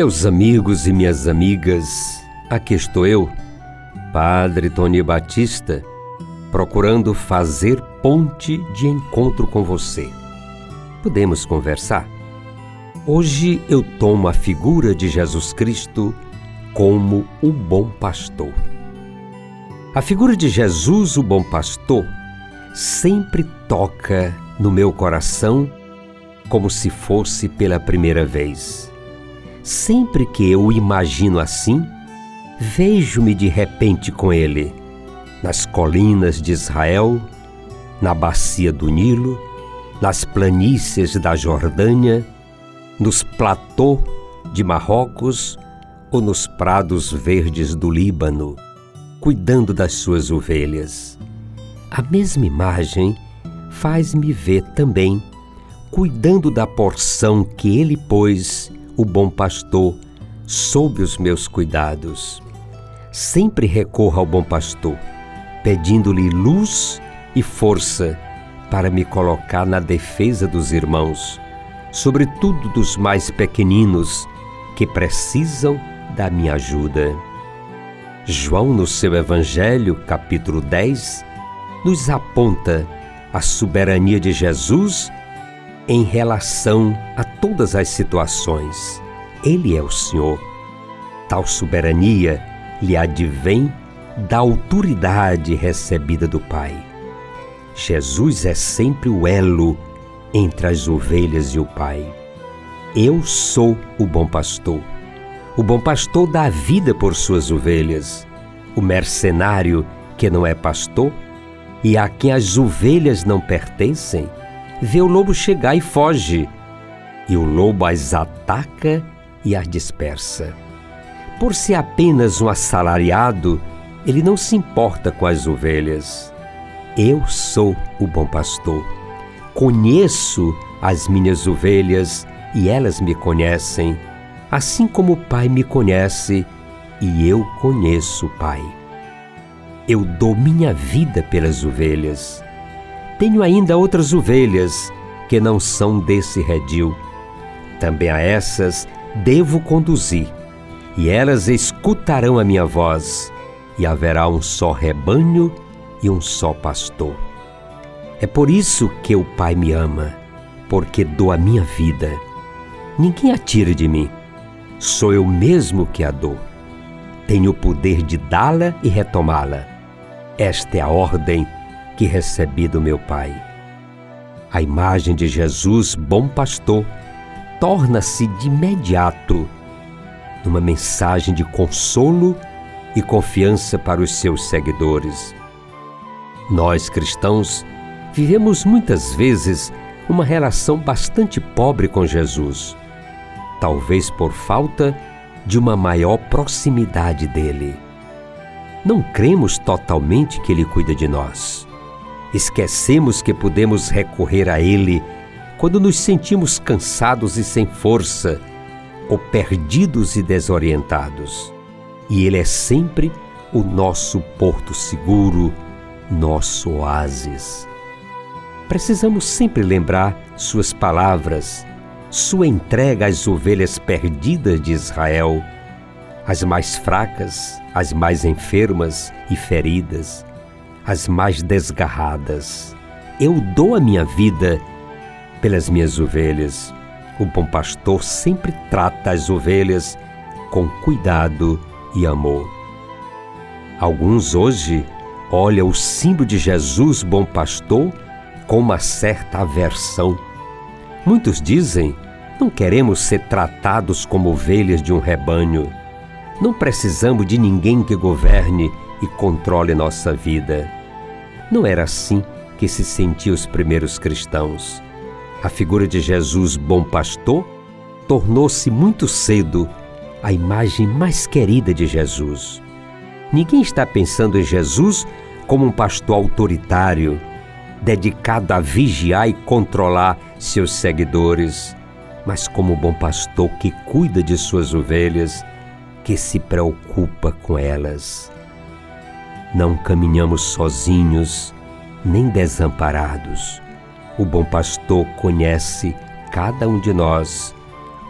Meus amigos e minhas amigas, aqui estou eu, Padre Tony Batista, procurando fazer ponte de encontro com você. Podemos conversar? Hoje eu tomo a figura de Jesus Cristo como o bom pastor. A figura de Jesus, o bom pastor, sempre toca no meu coração como se fosse pela primeira vez. Sempre que eu imagino assim, vejo-me de repente com ele, nas colinas de Israel, na bacia do Nilo, nas planícies da Jordânia, nos platôs de Marrocos ou nos prados verdes do Líbano, cuidando das suas ovelhas. A mesma imagem faz-me ver também, cuidando da porção que ele pôs o bom pastor sob os meus cuidados. Sempre recorro ao bom pastor, pedindo-lhe luz e força para me colocar na defesa dos irmãos, sobretudo dos mais pequeninos que precisam da minha ajuda. João, no seu Evangelho, capítulo 10, nos aponta a soberania de Jesus em relação a todas as situações. Ele é o Senhor. Tal soberania lhe advém da autoridade recebida do Pai. Jesus é sempre o elo entre as ovelhas e o Pai. Eu sou o bom pastor. O bom pastor dá vida por suas ovelhas. O mercenário que não é pastor e a quem as ovelhas não pertencem, vê o lobo chegar e foge, e o lobo as ataca e as dispersa. Por ser apenas um assalariado, ele não se importa com as ovelhas. Eu sou o bom pastor. Conheço as minhas ovelhas e elas me conhecem, assim como o Pai me conhece e eu conheço o Pai. Eu dou minha vida pelas ovelhas. Tenho ainda outras ovelhas que não são desse redil. Também a essas devo conduzir, e elas escutarão a minha voz, e haverá um só rebanho e um só pastor. É por isso que o Pai me ama, porque dou a minha vida. Ninguém a tira de mim, sou eu mesmo que a dou. Tenho o poder de dá-la e retomá-la. Esta é a ordem que recebi do meu Pai. A imagem de Jesus, bom pastor, torna-se de imediato numa mensagem de consolo e confiança para os seus seguidores. Nós cristãos vivemos muitas vezes uma relação bastante pobre com Jesus, talvez por falta de uma maior proximidade dele. Não cremos totalmente que ele cuida de nós. Esquecemos que podemos recorrer a ele quando nos sentimos cansados e sem força, ou perdidos e desorientados. E ele é sempre o nosso porto seguro, nosso oásis. Precisamos sempre lembrar suas palavras, sua entrega às ovelhas perdidas de Israel, as mais fracas, as mais enfermas e feridas, as mais desgarradas. Eu dou a minha vida pelas minhas ovelhas. O bom pastor sempre trata as ovelhas com cuidado e amor. Alguns hoje olham o símbolo de Jesus, bom pastor, com uma certa aversão. Muitos dizem: não queremos ser tratados como ovelhas de um rebanho. Não precisamos de ninguém que governe e controle nossa vida. Não era assim que se sentiam os primeiros cristãos. A figura de Jesus, bom pastor, tornou-se muito cedo a imagem mais querida de Jesus. Ninguém está pensando em Jesus como um pastor autoritário, dedicado a vigiar e controlar seus seguidores, mas como um bom pastor que cuida de suas ovelhas, que se preocupa com elas. Não caminhamos sozinhos nem desamparados. O bom pastor conhece cada um de nós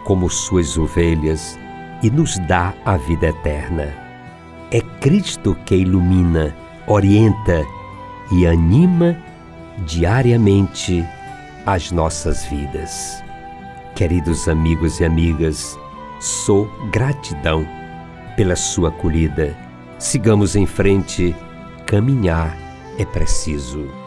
como suas ovelhas e nos dá a vida eterna. É Cristo que ilumina, orienta e anima diariamente as nossas vidas. Queridos amigos e amigas, sou gratidão pela sua acolhida. Sigamos em frente, caminhar é preciso.